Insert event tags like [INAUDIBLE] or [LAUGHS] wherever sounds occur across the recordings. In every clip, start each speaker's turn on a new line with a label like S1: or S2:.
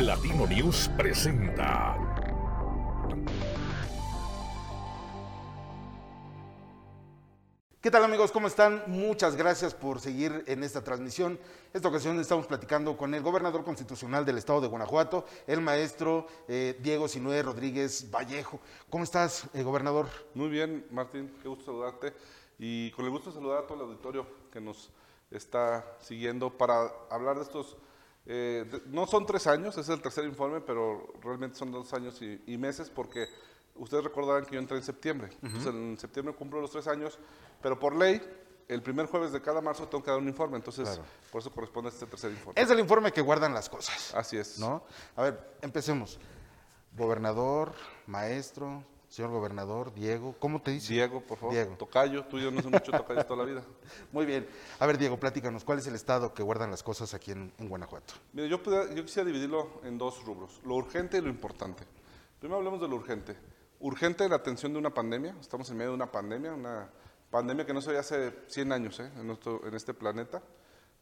S1: Latino News presenta.
S2: ¿Qué tal amigos? ¿Cómo están? Muchas gracias por seguir en esta transmisión. Esta ocasión estamos platicando con el gobernador constitucional del estado de Guanajuato, el maestro eh, Diego Sinué Rodríguez Vallejo. ¿Cómo estás, eh, gobernador?
S3: Muy bien, Martín, qué gusto saludarte. Y con el gusto de saludar a todo el auditorio que nos está siguiendo para hablar de estos... eh, no son tres años, es el tercer informe, pero realmente son dos años y, y meses porque ustedes recordarán que yo entré en septiembre. Entonces en septiembre cumplo los tres años, pero por ley, el primer jueves de cada marzo tengo que dar un informe, entonces
S2: Claro.
S3: por eso corresponde a este tercer informe.
S2: Es el informe que guardan las cosas,
S3: Así es.
S2: ¿no? A ver, empecemos. Gobernador, maestro, señor gobernador, Diego, ¿cómo te dice?
S3: Diego, por favor.
S2: Diego.
S3: Tocayo, tú y yo no somos mucho tocayos toda la vida. [LAUGHS]
S2: Muy bien. A ver, Diego, platícanos, ¿cuál es el estado que guardan las cosas aquí en, en Guanajuato?
S3: Mire, yo, pudiera- yo quisiera dividirlo en dos rubros, lo urgente y lo importante. Primero hablemos de lo urgente. Urgente la atención de una pandemia, estamos en medio de una pandemia, una pandemia que no se veía hace 100 años ¿eh? en, nuestro- en este planeta.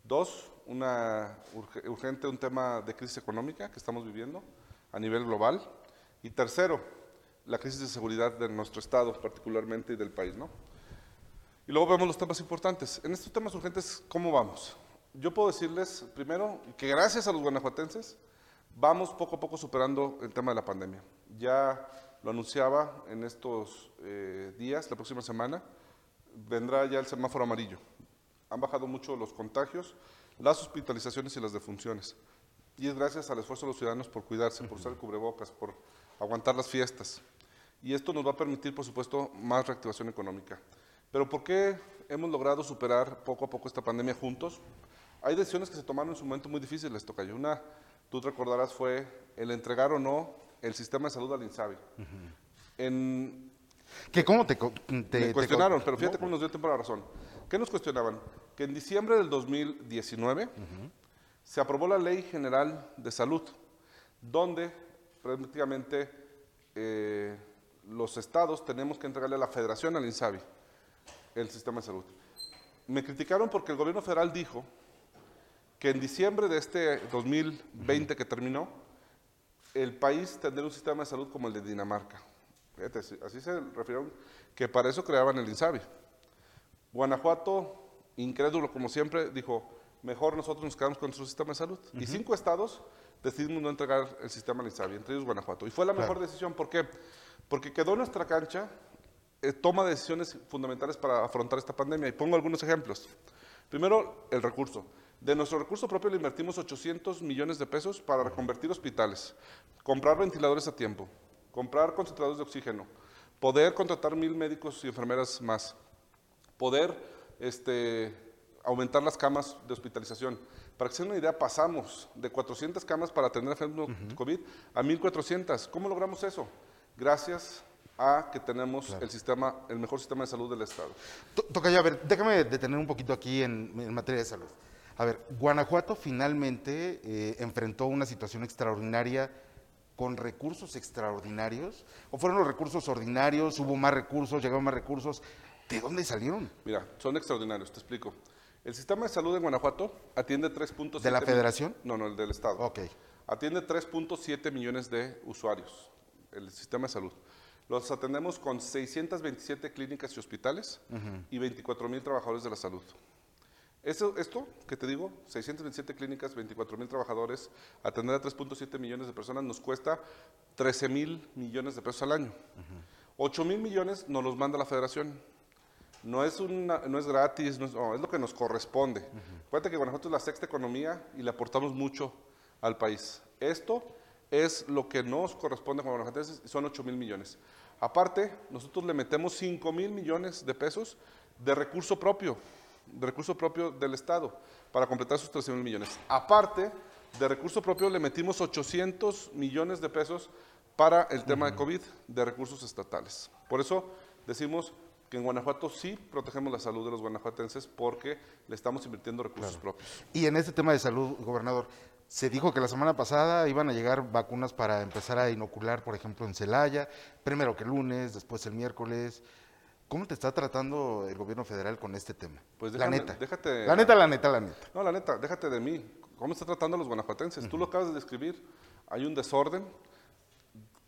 S3: Dos, una urge- urgente un tema de crisis económica que estamos viviendo a nivel global. Y tercero, la crisis de seguridad de nuestro estado particularmente y del país, ¿no? Y luego vemos los temas importantes. En estos temas urgentes, ¿cómo vamos? Yo puedo decirles, primero, que gracias a los guanajuatenses, vamos poco a poco superando el tema de la pandemia. Ya lo anunciaba en estos eh, días, la próxima semana, vendrá ya el semáforo amarillo. Han bajado mucho los contagios, las hospitalizaciones y las defunciones. Y es gracias al esfuerzo de los ciudadanos por cuidarse, por usar cubrebocas, por aguantar las fiestas. Y esto nos va a permitir, por supuesto, más reactivación económica. Pero ¿por qué hemos logrado superar poco a poco esta pandemia juntos? Hay decisiones que se tomaron en su momento muy difíciles, Tocayo. Una, tú te recordarás, fue el entregar o no el sistema de salud al INSABI. En,
S2: ¿Que ¿Cómo te,
S3: me cuestionaron, pero fíjate cómo nos dio tiempo la razón. ¿Qué nos cuestionaban? Que en diciembre del 2019 se aprobó la Ley General de Salud, donde prácticamente eh, los estados tenemos que entregarle a la federación, al INSABI, el sistema de salud. Me criticaron porque el gobierno federal dijo que en diciembre de este 2020 que terminó, el país tendría un sistema de salud como el de Dinamarca. Fíjate, así- se refirieron que para eso creaban el INSABI. Guanajuato, incrédulo como siempre, dijo, mejor nosotros nos quedamos con nuestro sistema de salud. Y cinco estados decidimos no entregar el sistema al INSABI, entre ellos Guanajuato. Y fue la mejor decisión, ¿por qué? Porque quedó en nuestra cancha, eh, toma decisiones fundamentales para afrontar esta pandemia. Y pongo algunos ejemplos. Primero, el recurso. De nuestro recurso propio le invertimos 800 millones de pesos para reconvertir hospitales, comprar ventiladores a tiempo, comprar concentradores de oxígeno, poder contratar mil médicos y enfermeras más, poder este, aumentar las camas de hospitalización. Para que se den una idea, pasamos de 400 camas para atender enfermos COVID a 1400. ¿Cómo logramos eso? Gracias a que tenemos el sistema, el mejor sistema de salud del Estado.
S2: To- Tocayo, a ver, déjame detener un poquito aquí en, en materia de salud. A ver, Guanajuato finalmente eh, enfrentó una situación extraordinaria con recursos extraordinarios. ¿O fueron los recursos ordinarios? ¿Hubo más recursos? ¿Llegaron más recursos? ¿De dónde salieron?
S3: Mira, son extraordinarios, te explico. El sistema de salud en Guanajuato atiende 3.7...
S2: ¿De la federación?
S3: No, no, el del Estado.
S2: Ok.
S3: Atiende 3.7 millones de usuarios, el sistema de salud. Los atendemos con 627 clínicas y hospitales y 24 mil trabajadores de la salud. Esto que te digo, 627 clínicas, 24 mil trabajadores, atender a 3.7 millones de personas nos cuesta 13 mil millones de pesos al año. 8 mil millones nos los manda la federación. No es, no es gratis, es, lo que nos corresponde. Acuérdate que Guanajuato es la sexta economía y le aportamos mucho al país. Esto es lo que nos corresponde como guanajuatenses y son 8 mil millones. Aparte, nosotros le metemos 5 mil millones de pesos de recurso propio, de recurso propio del Estado, para completar esos 13 mil millones. Aparte, de recurso propio le metimos 800 millones de pesos para el tema de COVID de recursos estatales. Por eso decimos que en Guanajuato sí protegemos la salud de los guanajuatenses porque le estamos invirtiendo recursos propios.
S2: Y en este tema de salud, gobernador, se dijo que la semana pasada iban a llegar vacunas para empezar a inocular, por ejemplo, en Celaya, primero que el lunes, después el miércoles. ¿Cómo te está tratando el gobierno federal con este tema?
S3: Pues
S2: la neta.
S3: déjate-
S2: La neta, la neta, la neta.
S3: No, la neta, déjate de mí. ¿Cómo está tratando a los guanajuatenses? Tú lo acabas de describir. Hay un desorden,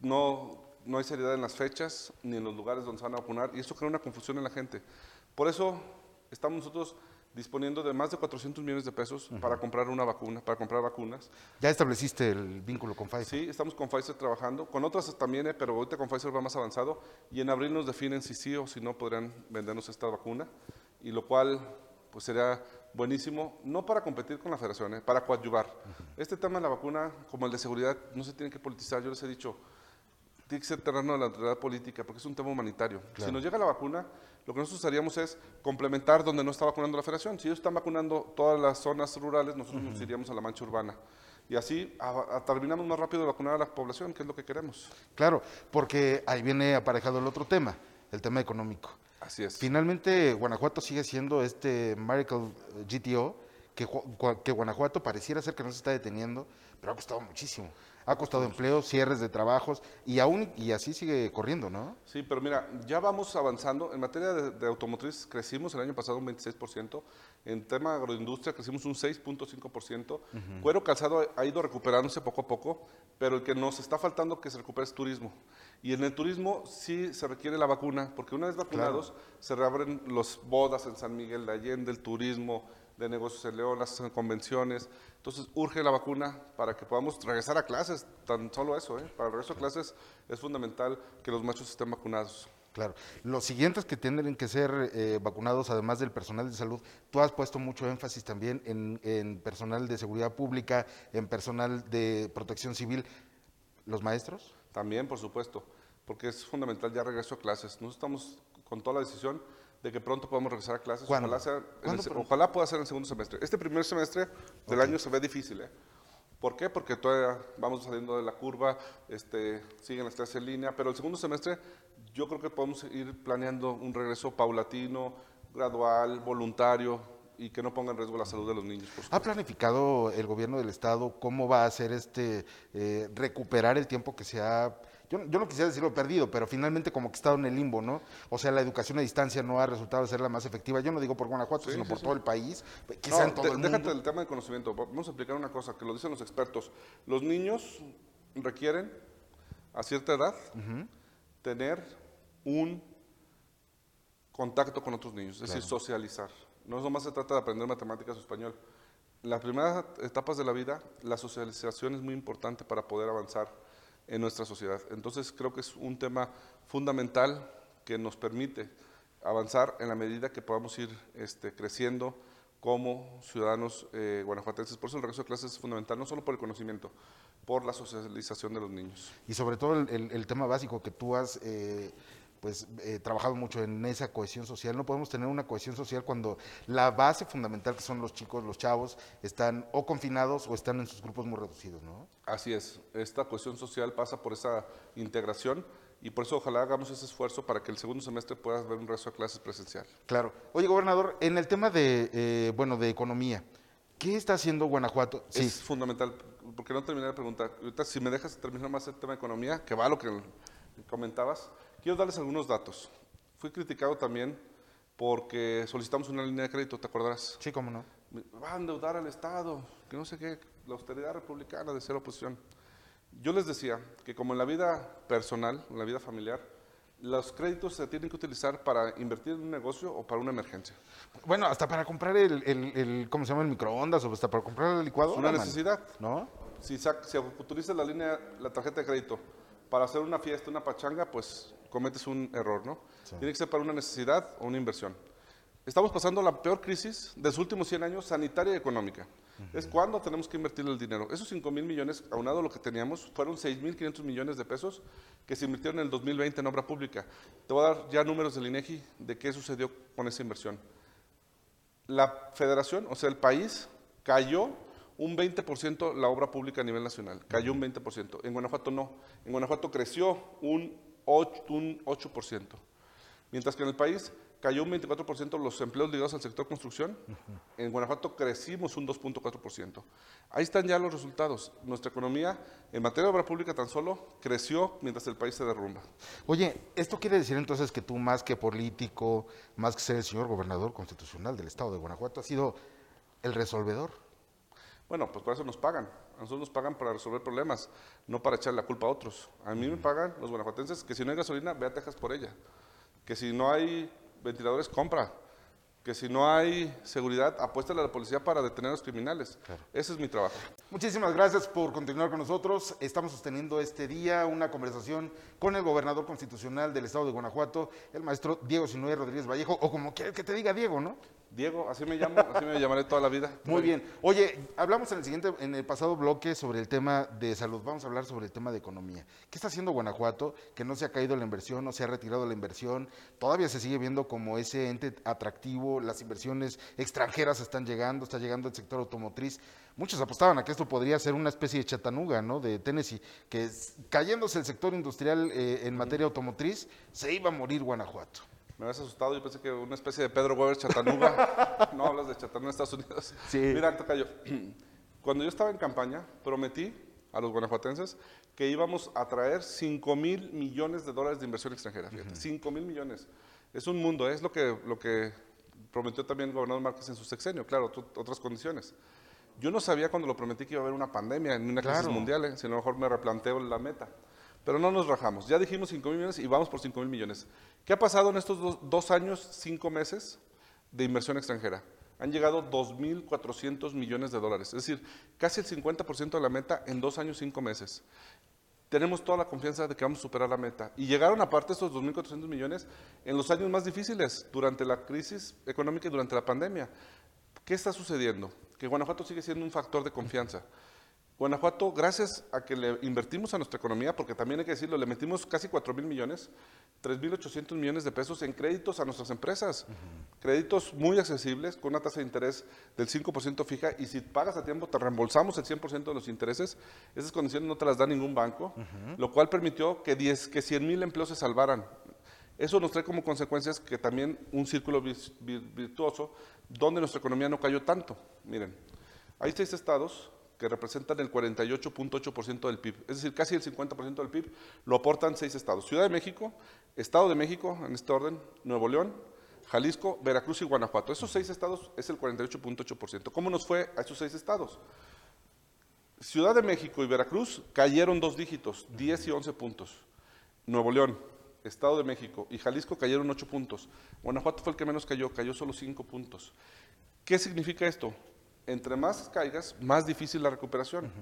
S3: no, no hay seriedad en las fechas ni en los lugares donde se van a vacunar y eso crea una confusión en la gente. Por eso estamos nosotros disponiendo de más de 400 millones de pesos para comprar una vacuna, para comprar vacunas.
S2: Ya estableciste el vínculo con Pfizer.
S3: Sí, estamos con Pfizer trabajando, con otras también, eh, pero ahorita con Pfizer va más avanzado y en abril nos definen si sí o si no podrán vendernos esta vacuna y lo cual pues sería buenísimo, no para competir con la federación, eh, para coadyuvar. Este tema de la vacuna, como el de seguridad, no se tiene que politizar, yo les he dicho, tiene que ser terreno de la autoridad política, porque es un tema humanitario. Si nos llega la vacuna, lo que nosotros haríamos es complementar donde no está vacunando la federación. Si ellos están vacunando todas las zonas rurales, nosotros nos iríamos a la mancha urbana. Y así a- a- terminamos más rápido de vacunar a la población, que es lo que queremos.
S2: Claro, porque ahí viene aparejado el otro tema, el tema económico.
S3: Así es.
S2: Finalmente, Guanajuato sigue siendo este Miracle GTO, que, que Guanajuato pareciera ser que no se está deteniendo, pero ha costado muchísimo. Ha costado empleos, cierres de trabajos y aún y así sigue corriendo, ¿no?
S3: Sí, pero mira, ya vamos avanzando. En materia de, de automotriz crecimos el año pasado un 26%. En tema de agroindustria crecimos un 6.5%. Cuero calzado ha ido recuperándose poco a poco, pero el que nos está faltando que se recupere es turismo. Y en el turismo sí se requiere la vacuna, porque una vez vacunados se reabren las bodas en San Miguel de Allende, el turismo de negocios en León, las convenciones. Entonces urge la vacuna para que podamos regresar a clases, tan solo eso, ¿eh? para el regreso a clases es fundamental que los machos estén vacunados.
S2: Claro. Los siguientes que tienen que ser eh, vacunados, además del personal de salud, tú has puesto mucho énfasis también en, en personal de seguridad pública, en personal de protección civil. ¿Los maestros?
S3: También, por supuesto, porque es fundamental ya regreso a clases. Nosotros estamos con toda la decisión de que pronto podamos regresar a clases.
S2: ¿Cuándo?
S3: Ojalá, sea ojalá pueda ser en el segundo semestre. Este primer semestre del año se ve difícil. ¿eh? ¿Por qué? Porque todavía vamos saliendo de la curva, este, siguen las clases en línea, pero el segundo semestre yo creo que podemos ir planeando un regreso paulatino, gradual, voluntario y que no ponga en riesgo la salud de los niños. por
S2: ¿Ha planificado el gobierno del estado cómo va a hacer este eh, recuperar el tiempo que se ha yo, yo no quisiera decirlo perdido, pero finalmente como que estado en el limbo, ¿no? O sea, la educación a distancia no ha resultado ser la más efectiva. Yo no digo por Guanajuato,
S3: Sí,
S2: sino
S3: sí,
S2: por
S3: sí.
S2: todo el país, quizá
S3: No,
S2: en todo
S3: de-
S2: el
S3: déjate del tema de conocimiento. Vamos a explicar una cosa que lo dicen los expertos. Los niños requieren, a cierta edad, tener un contacto con otros niños, es decir, socializar. No nomás se trata de aprender matemáticas o español. Las primeras etapas de la vida, la socialización es muy importante para poder avanzar en nuestra sociedad. Entonces, creo que es un tema fundamental que nos permite avanzar en la medida que podamos ir este, creciendo como ciudadanos eh, guanajuatenses. Por eso el regreso a clases es fundamental, no solo por el conocimiento, por la socialización de los niños.
S2: Y sobre todo el, tema básico que tú has eh, pues eh, trabajado mucho en esa cohesión social. No podemos tener una cohesión social cuando la base fundamental que son los chicos, los chavos, están o confinados o están en sus grupos muy reducidos, ¿no?
S3: Así es, esta cuestión social pasa por esa integración y por eso ojalá hagamos ese esfuerzo para que el segundo semestre pueda haber un regreso a clases presencial.
S2: Claro. Oye, gobernador, en el tema de, eh, bueno, de economía, ¿qué está haciendo Guanajuato? Sí,
S3: Es fundamental, porque no terminé de preguntar. Ahorita, si me dejas terminar más el tema de economía, que va a lo que comentabas, quiero darles algunos datos. Fui criticado también porque solicitamos una línea de crédito, ¿te acordarás?
S2: sí, cómo no.
S3: Va a endeudar al Estado, que no sé qué, la austeridad republicana de ser oposición. Yo les decía que como en la vida personal, en la vida familiar, los créditos se tienen que utilizar para invertir en un negocio o para una emergencia.
S2: Bueno, hasta para comprar el, el, el- ¿cómo se llama? El microondas o hasta para comprar el licuadora.
S3: Es una
S2: man.
S3: necesidad.
S2: ¿No?
S3: Si, sac- si utilizas la línea, la tarjeta de crédito para hacer una fiesta, una pachanga, pues cometes un error, ¿no? Tiene que ser para una necesidad o una inversión. Estamos pasando la peor crisis de los últimos 100 años, sanitaria y económica. Es cuando tenemos que invertir el dinero. Esos 5 mil millones, aunado a lo que teníamos, fueron 6 mil 500 millones de pesos que se invirtieron en el 2020 en obra pública. Te voy a dar ya números del INEGI de qué sucedió con esa inversión. La federación, o sea, el país, cayó un 20% la obra pública a nivel nacional. Cayó un 20%. En Guanajuato no. En Guanajuato creció un 8%. Un 8%. Mientras que en el país cayó un 24% los empleos ligados al sector construcción. En Guanajuato crecimos un 2.4%. Ahí están ya los resultados. Nuestra economía en materia de obra pública tan solo creció mientras el país se derrumba.
S2: Oye, ¿esto quiere decir entonces que tú más que político, más que ser el señor gobernador constitucional del estado de Guanajuato, has sido el resolvedor?
S3: Bueno, pues por eso nos pagan. A nosotros nos pagan para resolver problemas, no para echarle la culpa a otros. A mí me pagan los guanajuatenses que si no hay gasolina, ve a Texas por ella. Que si no hay ventiladores, compra. Que si no hay seguridad, apuéstale a la policía para detener a los criminales. Ese es mi trabajo.
S2: Muchísimas gracias por continuar con nosotros. Estamos sosteniendo este día una conversación con el gobernador constitucional del estado de Guanajuato, el maestro Diego Sinué Rodríguez Vallejo, o como quieras que te diga Diego, ¿no?
S3: Diego, así me llamo, así me llamaré toda la vida. [LAUGHS]
S2: Muy bien. Oye, hablamos en el siguiente, en el pasado bloque sobre el tema de salud. Vamos a hablar sobre el tema de economía. ¿Qué está haciendo Guanajuato? Que no se ha caído la inversión, no se ha retirado la inversión. Todavía se sigue viendo como ese ente atractivo. Las inversiones extranjeras están llegando, está llegando el sector automotriz. Muchos apostaban a que esto podría ser una especie de chatanuga, ¿no? De Tennessee, que cayéndose el sector industrial eh, en materia automotriz, se iba a morir Guanajuato.
S3: Me habías asustado, yo pensé que una especie de Pedro Weber Chatanuga. [LAUGHS] no hablas de Chattanooga en Estados Unidos.
S2: Sí.
S3: Mira, Tocayo, [CLEARS THROAT] cuando yo estaba en campaña, prometí a los guanajuatenses que íbamos a traer 5 mil millones de dólares de inversión extranjera. Fíjate, 5 mil millones. Es un mundo, es lo que, lo que prometió también el gobernador Márquez en su sexenio, claro, otras condiciones. Yo no sabía cuando lo prometí que iba a haber una pandemia, ni una crisis mundial, ¿eh? si a lo mejor me replanteo la meta. Pero no nos rajamos. Ya dijimos 5 mil millones y vamos por 5 mil millones. ¿Qué ha pasado en estos dos, años, cinco meses de inversión extranjera? Han llegado 2.400 millones de dólares, es decir, casi el 50% de la meta en dos años, cinco meses. Tenemos toda la confianza de que vamos a superar la meta. Y llegaron aparte estos 2.400 millones en los años más difíciles, durante la crisis económica y durante la pandemia. ¿Qué está sucediendo? Que Guanajuato sigue siendo un factor de confianza. Guanajuato, gracias a que le invertimos a nuestra economía, porque también hay que decirlo, le metimos casi 4 mil millones, 3.800 millones de pesos en créditos a nuestras empresas. Créditos muy accesibles, con una tasa de interés del 5% fija, y si pagas a tiempo te reembolsamos el 100% de los intereses. Esas condiciones no te las da ningún banco, lo cual permitió que, 10, que 100 mil empleos se salvaran. Eso nos trae como consecuencias que también un círculo virtuoso donde nuestra economía no cayó tanto. Miren, hay seis estados que representan el 48.8% del PIB, es decir, casi el 50% del PIB, lo aportan seis estados. Ciudad de México, Estado de México, en este orden, Nuevo León, Jalisco, Veracruz y Guanajuato. Esos seis estados es el 48.8%. ¿Cómo nos fue a esos seis estados? Ciudad de México y Veracruz cayeron dos dígitos, 10 y 11 puntos. Nuevo León, Estado de México y Jalisco cayeron 8 puntos. Guanajuato fue el que menos cayó, cayó solo 5 puntos. ¿Qué significa esto? Entre más caigas, más difícil la recuperación.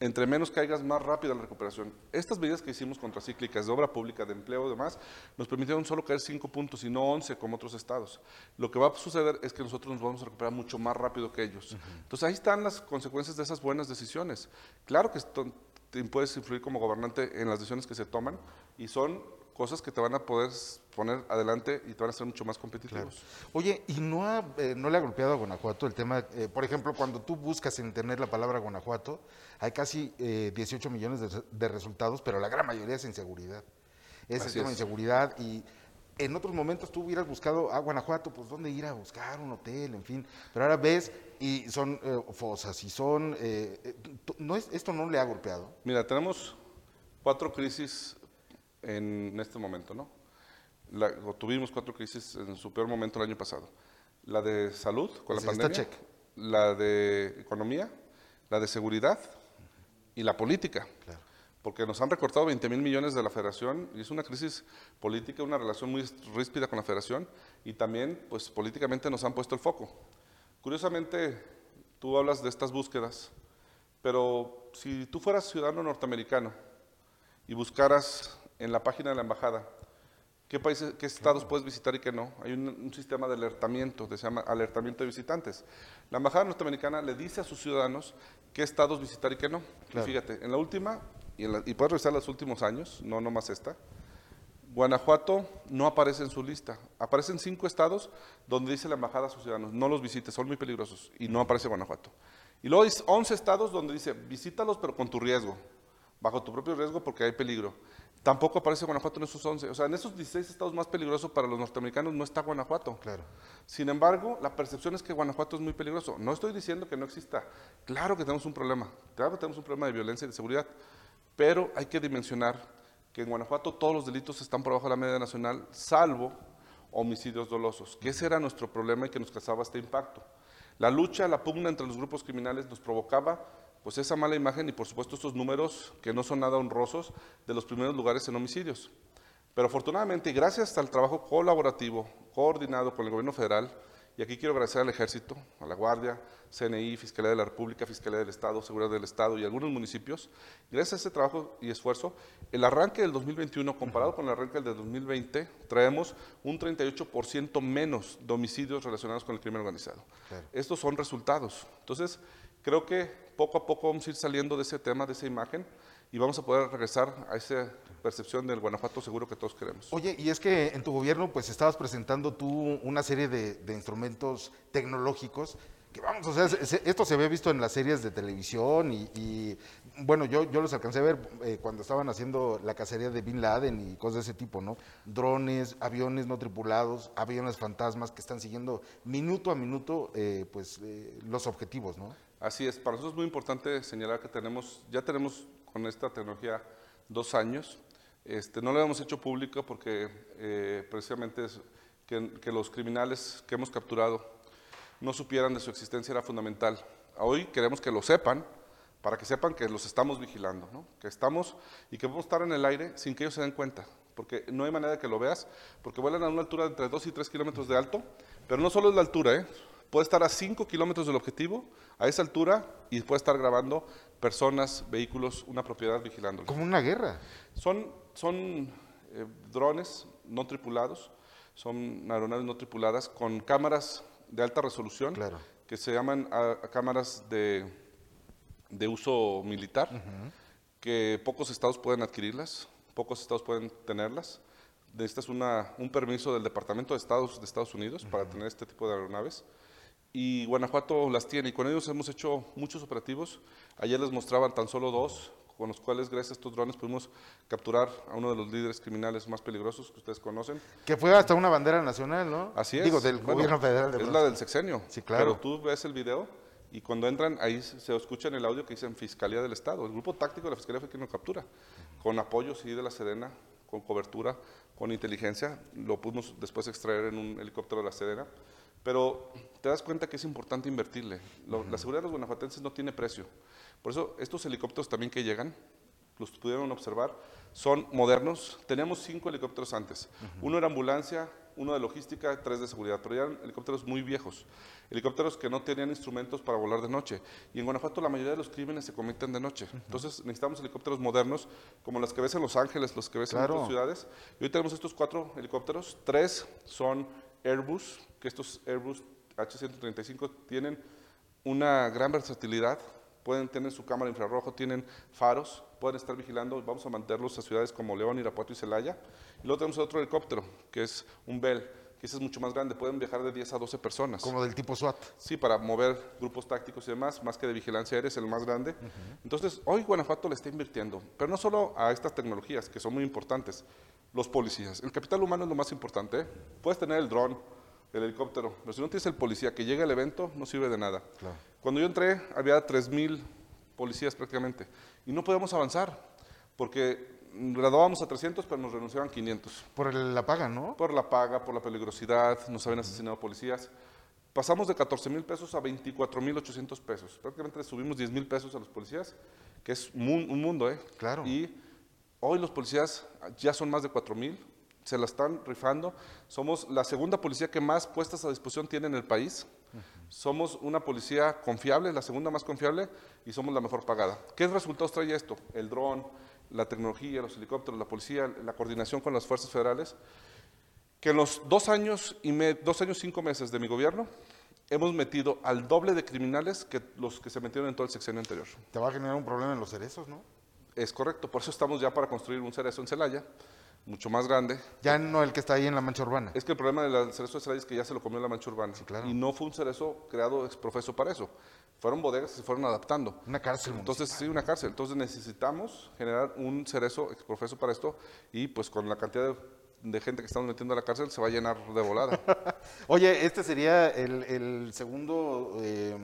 S3: Entre menos caigas, más rápida la recuperación. Estas medidas que hicimos contracíclicas de obra pública, de empleo y demás, nos permitieron solo caer 5 puntos y no 11 como otros estados. Lo que va a suceder es que nosotros nos vamos a recuperar mucho más rápido que ellos. Entonces ahí están las consecuencias de esas buenas decisiones. Claro que puedes influir como gobernante en las decisiones que se toman y son cosas que te van a poder poner adelante y te van a ser mucho más competitivos.
S2: Oye, ¿y no, ha, eh, no le ha golpeado a Guanajuato el tema? Eh, por ejemplo, cuando tú buscas en internet la palabra Guanajuato, hay casi 18 eh, millones de, resultados, pero la gran mayoría es inseguridad. Es el tema de inseguridad y en otros momentos tú hubieras buscado a Guanajuato, pues dónde ir a buscar un hotel, en fin. Pero ahora ves y son fosas y son... no es, ¿Esto no le ha golpeado?
S3: Mira, tenemos cuatro crisis en este momento, ¿no? tuvimos cuatro crisis en su peor momento el año pasado. La de salud con la pandemia, la de economía, la de seguridad y la política. Porque nos han recortado 20 mil millones de la federación y es una crisis política, una relación muy ríspida con la federación y también, pues políticamente nos han puesto el foco. Curiosamente, tú hablas de estas búsquedas, pero si tú fueras ciudadano norteamericano y buscaras en la página de la embajada qué países, qué estados puedes visitar y qué no. Hay un, sistema de alertamiento, que se llama alertamiento de visitantes. La embajada norteamericana le dice a sus ciudadanos qué estados visitar y qué no. fíjate, en la última, y, y puedes revisar los últimos años, no nomás esta, Guanajuato no aparece en su lista. Aparecen cinco estados donde dice la embajada a sus ciudadanos, no los visites, son muy peligrosos, y no aparece Guanajuato. Y luego hay 11 estados donde dice, visítalos pero con tu riesgo, bajo tu propio riesgo porque hay peligro. Tampoco aparece Guanajuato en esos 11. O sea, en esos 16 estados más peligrosos para los norteamericanos no está Guanajuato.
S2: Claro.
S3: Sin embargo, la percepción es que Guanajuato es muy peligroso. No estoy diciendo que no exista. Claro que tenemos un problema. Claro que tenemos un problema de violencia y de seguridad. Pero hay que dimensionar que en Guanajuato todos los delitos están por debajo de la media nacional, salvo homicidios dolosos, que ese era nuestro problema y que nos causaba este impacto. La lucha, la pugna entre los grupos criminales nos provocaba pues esa mala imagen y por supuesto estos números que no son nada honrosos de los primeros lugares en homicidios. Pero afortunadamente y gracias al trabajo colaborativo, coordinado con el gobierno federal, y aquí quiero agradecer al Ejército, a la Guardia, CNI, Fiscalía de la República, Fiscalía del Estado, Seguridad del Estado y algunos municipios. Gracias a ese trabajo y esfuerzo, el arranque del 2021 comparado con el arranque del 2020, traemos un 38% menos de homicidios relacionados con el crimen organizado. Estos son resultados. Entonces, creo que poco a poco vamos a ir saliendo de ese tema, de esa imagen, y vamos a poder regresar a esa percepción del Guanajuato seguro que todos queremos.
S2: Oye, y es que en tu gobierno pues estabas presentando tú una serie de, instrumentos tecnológicos que vamos, o sea, se- esto se había visto en las series de televisión y, y, bueno, yo, yo los alcancé a ver eh, cuando estaban haciendo la cacería de Bin Laden y cosas de ese tipo, ¿no? Drones, aviones no tripulados, aviones fantasmas que están siguiendo minuto a minuto eh, pues eh, los objetivos, ¿no?
S3: Así es, para nosotros es muy importante señalar que tenemos, ya tenemos con esta tecnología dos años. Este, no lo hemos hecho público porque eh, precisamente que los criminales que hemos capturado no supieran de su existencia era fundamental. Hoy queremos que lo sepan, para que sepan que los estamos vigilando, ¿no? que estamos y que podemos estar en el aire sin que ellos se den cuenta, porque no hay manera de que lo veas, porque vuelan a una altura de entre 2 y 3 kilómetros de alto, pero no solo es la altura, ¿eh? Puede estar a 5 kilómetros del objetivo, a esa altura, y puede estar grabando personas, vehículos, una propiedad vigilándolos.
S2: Como una guerra.
S3: Son, son eh, drones no tripulados, son aeronaves no tripuladas con cámaras de alta resolución
S2: Claro.
S3: que se llaman ah, cámaras de, de uso militar, que pocos estados pueden adquirirlas, pocos estados pueden tenerlas. Necesitas una, un permiso del Departamento de Estados de Estados Unidos para tener este tipo de aeronaves. Y Guanajuato las tiene y con ellos hemos hecho muchos operativos. Ayer les mostraban tan solo dos, con los cuales gracias a estos drones pudimos capturar a uno de los líderes criminales más peligrosos que ustedes conocen.
S2: Que fue hasta una bandera nacional, ¿no?
S3: Así es.
S2: Digo, del
S3: Bueno,
S2: gobierno federal. De
S3: es la del sexenio.
S2: Sí, claro.
S3: Pero tú ves el video y cuando entran, ahí se escucha en el audio que dicen Fiscalía del Estado. El grupo táctico de la Fiscalía fue quien lo captura. Con apoyo, sí, de la Sedena, con cobertura, con inteligencia. Lo pudimos después extraer en un helicóptero de la Sedena. Pero te das cuenta que es importante invertirle. Lo- La seguridad de los guanajuatenses no tiene precio. Por eso estos helicópteros también que llegan, los pudieron observar, son modernos. Teníamos cinco helicópteros antes. Uno era ambulancia, uno de logística, tres de seguridad, pero ya eran helicópteros muy viejos. Helicópteros que no tenían instrumentos para volar de noche. Y en Guanajuato la mayoría de los crímenes se cometen de noche. Entonces necesitamos helicópteros modernos, como los que ves en Los Ángeles, los que ves
S2: Claro.
S3: en otras ciudades. Y hoy tenemos estos cuatro helicópteros. Tres son Airbus, que estos Airbus H135 tienen una gran versatilidad. Pueden tener su cámara infrarrojo, tienen faros, pueden estar vigilando. Vamos a mantenerlos a ciudades como León, Irapuato y Celaya. Y luego tenemos otro helicóptero, que es un Bell, que ese es mucho más grande. Pueden viajar de 10 a 12 personas.
S2: Como del tipo SWAT.
S3: Sí, para mover grupos tácticos y demás, más que de vigilancia aérea, es el más grande. Entonces, hoy Guanajuato le está invirtiendo, pero no solo a estas tecnologías, que son muy importantes, los policías. El capital humano es lo más importante. ¿eh? Puedes tener el dron, el helicóptero, pero si no tienes el policía que llega al evento, no sirve de nada.
S2: Claro.
S3: Cuando yo entré, había 3.000 policías prácticamente, y no podíamos avanzar, porque graduábamos a 300, pero nos renunciaban 500
S2: Por la paga, ¿no?
S3: por la paga, por la peligrosidad, nos habían asesinado policías. Pasamos de 14 mil pesos a 24 mil 800 pesos. Prácticamente subimos 10 mil pesos a los policías, que es un mundo, ¿eh?
S2: Claro.
S3: Y hoy los policías ya son más de 4 mil, se la están rifando. Somos la segunda policía que más puestas a disposición tiene en el país. Somos una policía confiable, la segunda más confiable, y somos la mejor pagada. ¿Qué resultados trae esto? El dron, la tecnología, los helicópteros, la policía, la coordinación con las fuerzas federales que en los dos años y me- dos años cinco meses de mi gobierno hemos metido al doble de criminales que los que se metieron en todo el sexenio anterior.
S2: Te va a generar un problema en los cerezos, ¿no?
S3: Es correcto, por eso estamos ya para construir un cerezo en Celaya, mucho más grande.
S2: Ya no el que está ahí en la mancha urbana.
S3: Es que el problema del cerezo de Celaya es que ya se lo comió la mancha urbana.
S2: claro.
S3: Y no fue un cerezo creado ex profeso para eso. Fueron bodegas que se fueron adaptando.
S2: Una cárcel.
S3: Entonces, sí, una cárcel. Entonces necesitamos generar un cerezo ex profeso para esto y pues con la cantidad de, de gente que estamos metiendo a la cárcel se va a llenar de volada. [LAUGHS]
S2: Oye, este sería el, el segundo eh,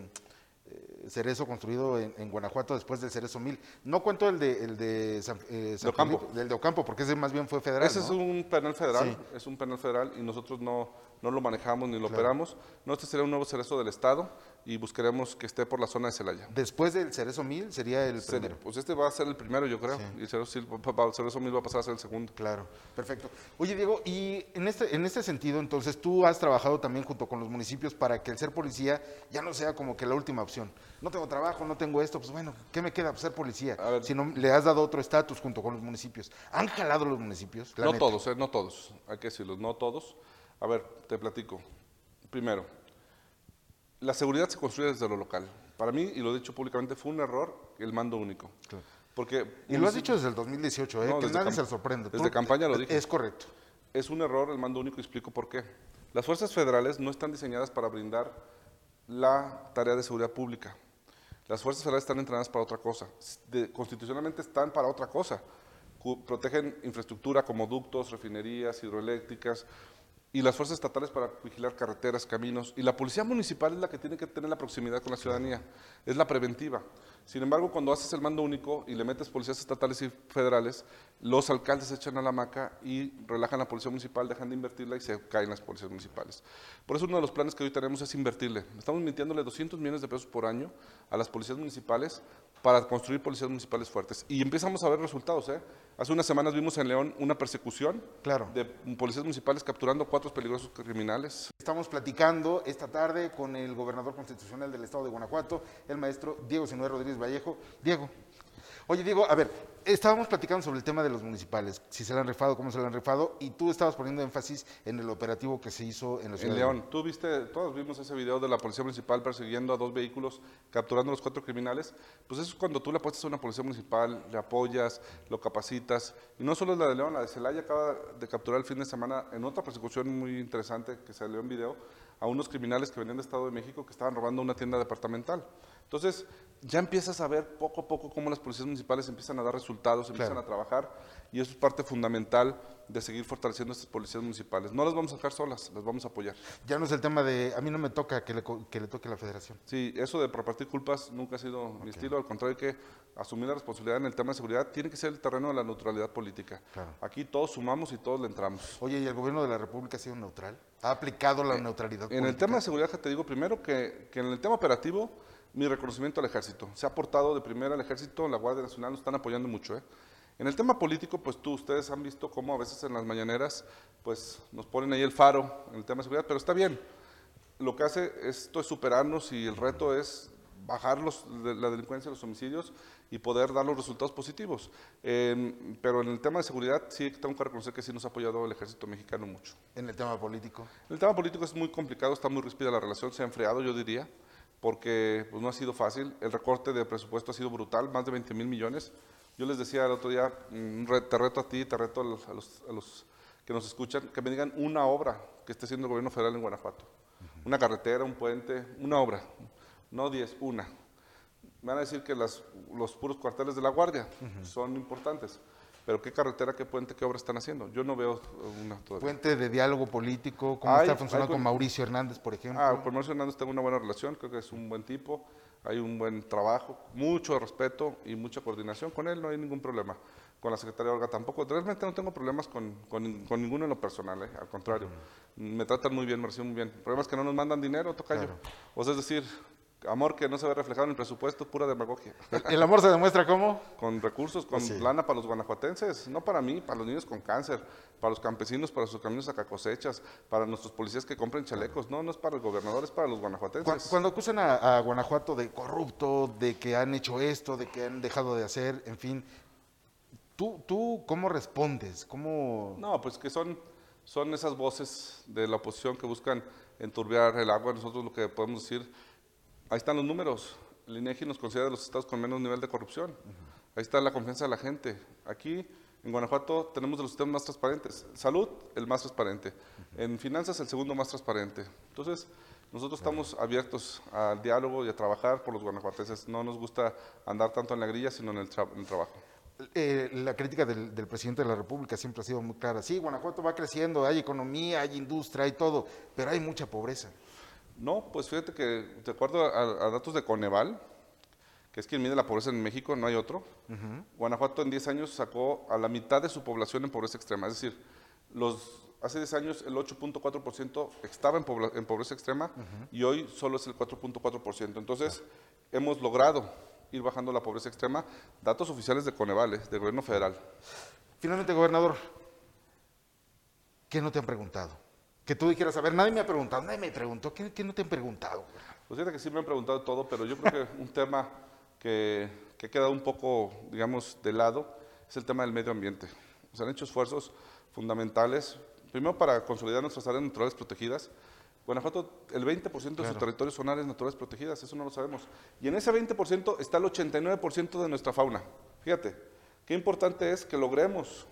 S2: cerezo construido en, en Guanajuato después del cerezo 1000. No cuento el de, el de San, eh, San
S3: De Ocampo.
S2: Felipe- del de Ocampo, porque ese más bien fue federal.
S3: Ese
S2: ¿no?
S3: es un penal federal,
S2: Sí.
S3: es un penal federal y nosotros no, no lo manejamos ni lo operamos. No, este sería un nuevo cerezo del Estado y buscaremos que esté por la zona de Celaya.
S2: Después del Cerezo 1000 sería el primero.
S3: Pues este va a ser el primero, yo creo, y el cerezo, el cerezo mil va a pasar a ser el segundo.
S2: Claro, perfecto. Oye, Diego, y en este, en este sentido, entonces, tú has trabajado también junto con los municipios para que el ser policía ya no sea como que la última opción. No tengo trabajo, no tengo esto, pues bueno, ¿qué me queda? Pues ser policía. Si no, le has dado otro estatus junto con los municipios. ¿Han jalado los municipios? La
S3: no
S2: neta.
S3: todos, eh, no todos, hay que decirlo, no todos. A ver, te platico. Primero, la seguridad se construye desde lo local. Para mí, y lo he dicho públicamente, fue un error el mando único. Porque
S2: Y lo has dicho desde el 2018, ¿eh?
S3: No,
S2: que nadie se sorprende.
S3: desde campaña lo dije.
S2: Es correcto.
S3: Es un error el mando único y explico por qué. Las fuerzas federales no están diseñadas para brindar la tarea de seguridad pública. Las fuerzas federales están entrenadas para otra cosa. De- constitucionalmente están para otra cosa. Protegen infraestructura como ductos, refinerías, hidroeléctricas, y las fuerzas estatales para vigilar carreteras, caminos, y la policía municipal es la que tiene que tener la proximidad con la ciudadanía, es la preventiva. Sin embargo, cuando haces el mando único y le metes policías estatales y federales, los alcaldes se echan a la maca y relajan la policía municipal, dejan de invertirla y se caen las policías municipales. Por eso uno de los planes que hoy tenemos es invertirle. Estamos mintiéndole 200 millones de pesos por año a las policías municipales para construir policías municipales fuertes. Y empezamos a ver resultados. ¿eh? Hace unas semanas vimos en León una persecución
S2: Claro.
S3: de policías municipales capturando cuatro peligrosos criminales.
S2: Estamos platicando esta tarde con el gobernador constitucional del estado de Guanajuato, el maestro Diego Sinué Rodríguez Vallejo. Diego. Oye, Diego, a ver, estábamos platicando sobre el tema de los municipales, si se le han rifado, cómo se le han rifado, y tú estabas poniendo énfasis en el operativo que se hizo en ciudad
S3: En León, tú viste, todos vimos ese video de la policía municipal persiguiendo a dos vehículos, capturando a los cuatro criminales. Pues eso es cuando tú le apuestas a una policía municipal, le apoyas, lo capacitas. Y no solo es la de León, la de Celaya acaba de capturar el fin de semana en otra persecución muy interesante que salió en video a unos criminales que venían de Estado de México que estaban robando una tienda departamental. Entonces, ya empiezas a ver poco a poco cómo las policías municipales empiezan a dar resultados, empiezan
S2: Claro.
S3: a trabajar y eso es parte fundamental de seguir fortaleciendo estas policías municipales. No las vamos a dejar solas, las vamos a apoyar.
S2: Ya no es el tema de, a mí no me toca que le, que le toque la federación.
S3: Sí, eso de repartir culpas nunca ha sido mi estilo, al contrario que asumir la responsabilidad en el tema de seguridad, tiene que ser el terreno de la neutralidad política.
S2: Claro.
S3: Aquí todos sumamos y todos le entramos.
S2: Oye, ¿y el gobierno de la República ha sido neutral? ¿Ha aplicado la neutralidad
S3: Eh, En el
S2: política?
S3: tema de seguridad te digo primero que, que en el tema operativo, mi reconocimiento al ejército. Se ha aportado de primera al ejército, la Guardia Nacional nos están apoyando mucho. ¿eh? En el tema político, pues tú, ustedes han visto cómo a veces en las mañaneras, pues nos ponen ahí el faro en el tema de seguridad, pero está bien. Lo que hace esto es superarnos y el reto es bajar los, la delincuencia, los homicidios y poder dar los resultados positivos. Eh, pero en el tema de seguridad sí tengo que reconocer que sí nos ha apoyado el ejército mexicano mucho.
S2: En el tema político.
S3: El tema político es muy complicado, está muy ríspida la relación, se ha enfriado, yo diría, porque pues, no ha sido fácil. El recorte de presupuesto ha sido brutal, más de 20 mil millones. Yo les decía el otro día, mm, te reto a ti, te reto a los, a los- a los que nos escuchan, que me digan una obra que esté haciendo el gobierno federal en Guanajuato. Una carretera, un puente, una obra, no 10, una. Me van a decir que las- los puros cuarteles de la Guardia son importantes, pero ¿qué carretera, qué puente, qué obra están haciendo? Yo no veo una todavía.
S2: Puente de diálogo político, cómo
S3: Hay-
S2: está funcionando con Mauricio Hernández, por ejemplo.
S3: Ah, con Mauricio Hernández tengo una buena relación, creo que es un buen tipo, hay un buen trabajo, mucho respeto y mucha coordinación con él, no hay ningún problema. Con la secretaria Olga tampoco, realmente no tengo problemas con, con- con ninguno en lo personal, ¿eh? al contrario, me tratan muy bien, me reciben muy bien. El problema es que no nos mandan dinero, tocayo.
S2: Claro.
S3: O sea, es decir, amor que no se ve reflejado en el presupuesto, pura demagogia.
S2: El, amor se demuestra cómo.
S3: con recursos, con
S2: Sí.
S3: lana para los guanajuatenses, no para mí, para los niños con cáncer, para los campesinos, para sus caminos a cosechas, para nuestros policías que compren chalecos. No, no es para el gobernador, es para los guanajuatenses.
S2: Cuando acusan a, a Guanajuato de corrupto, de que han hecho esto, de que han dejado de hacer, en fin, ¿tú, tú cómo respondes? ¿Cómo...?
S3: No, pues que son, son esas voces de la oposición que buscan enturbiar el agua. Nosotros lo que podemos decir, ahí están los números. El INEGI nos considera de los estados con menos nivel de corrupción. Ahí está la confianza de la gente. Aquí en Guanajuato tenemos de los sistemas más transparentes. Salud, el más transparente. En finanzas, el segundo más transparente. Entonces, nosotros estamos abiertos al diálogo y a trabajar por los guanajuatenses. No nos gusta andar tanto en la grilla, sino en el, tra- en el trabajo.
S2: Eh, la crítica del, del presidente de la República siempre ha sido muy clara. Sí, Guanajuato va creciendo, hay economía, hay industria, hay todo, pero hay mucha pobreza.
S3: No, pues fíjate que, de acuerdo a, a datos de Coneval, que es quien mide la pobreza en México, no hay otro, Guanajuato en 10 años sacó a la mitad de su población en pobreza extrema. Es decir, los hace 10 años el 8.4% estaba en, pobreza extrema y hoy solo es el 4.4%. Entonces, hemos logrado ir bajando la pobreza extrema. Datos oficiales de Conevales, del gobierno federal.
S2: Finalmente, gobernador, ¿qué no te han preguntado? Que tú dijeras, a ver, nadie me ha preguntado, nadie me preguntó, ¿qué, qué no te han preguntado?
S3: Pues fíjate que sí me han preguntado todo, pero yo creo que [LAUGHS] un tema que, que ha quedado un poco, digamos, de lado es el tema del medio ambiente. Se han hecho esfuerzos fundamentales, primero para consolidar nuestras áreas naturales protegidas. Guanajuato, el 20% de
S2: Claro.
S3: su territorio son áreas naturales protegidas, eso no lo sabemos. Y en ese 20% está el 89% de nuestra fauna. Fíjate, qué importante es que logremos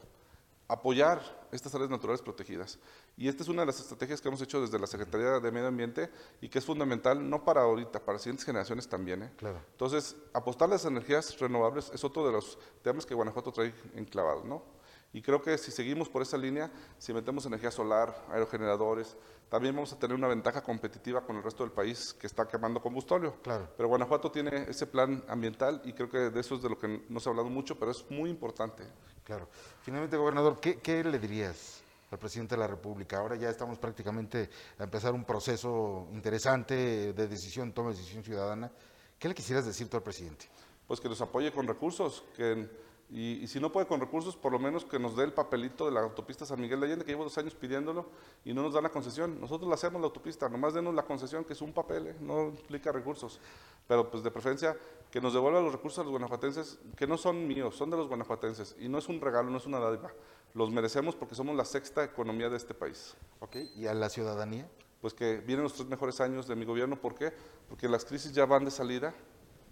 S3: apoyar estas áreas naturales protegidas. Y esta es una de las estrategias que hemos hecho desde la Secretaría de Medio Ambiente y que es fundamental, no para ahorita, para siguientes generaciones también. ¿eh?
S2: Claro.
S3: Entonces, apostar a las energías renovables es otro de los temas que Guanajuato trae enclavados, ¿no? Y creo que si seguimos por esa línea, si metemos energía solar, aerogeneradores, también vamos a tener una ventaja competitiva con el resto del país que está quemando combustóleo.
S2: Claro.
S3: Pero Guanajuato tiene ese plan ambiental y creo que de eso es de lo que no se ha hablado mucho, pero es muy importante.
S2: Claro. Finalmente, gobernador, ¿qué, qué le dirías al presidente de la República? Ahora ya estamos prácticamente a empezar un proceso interesante de decisión, toma de decisión ciudadana. ¿Qué le quisieras decir tú al presidente?
S3: pues que nos apoye con recursos, que, y, y si no puede con recursos, por lo menos que nos dé el papelito de la autopista San Miguel de Allende, que llevo dos años pidiéndolo y no nos dan la concesión. Nosotros la hacemos la autopista, nomás denos la concesión, que es un papel, ¿eh? no implica recursos. Pero pues de preferencia que nos devuelva los recursos a los guanajuatenses, que no son míos, son de los guanajuatenses. Y no es un regalo, no es una dádiva. Los merecemos porque somos la sexta economía de este país.
S2: ¿Ok? ¿Y a la ciudadanía?
S3: Pues que vienen los tres mejores años de mi gobierno, ¿por qué? Porque las crisis ya van de salida,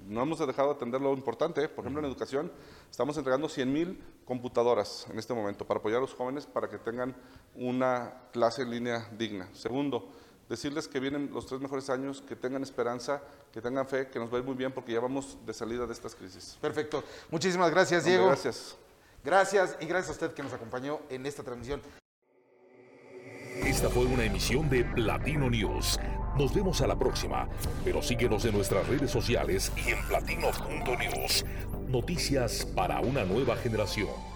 S3: no hemos dejado de atender lo importante. ¿eh? Por ejemplo, en educación estamos entregando 100 mil computadoras en este momento para apoyar a los jóvenes para que tengan una clase en línea digna. Segundo, decirles que vienen los tres mejores años, que tengan esperanza, que tengan fe, que nos va a ir muy bien porque ya vamos de salida de estas crisis.
S2: Perfecto. Muchísimas gracias,
S3: Hombre,
S2: Diego.
S3: Gracias.
S2: Gracias y gracias a usted que nos acompañó en esta transmisión.
S1: Esta fue una emisión de Platino News. Nos vemos a la próxima, pero síguenos en nuestras redes sociales y en platino.news. Noticias para una nueva generación.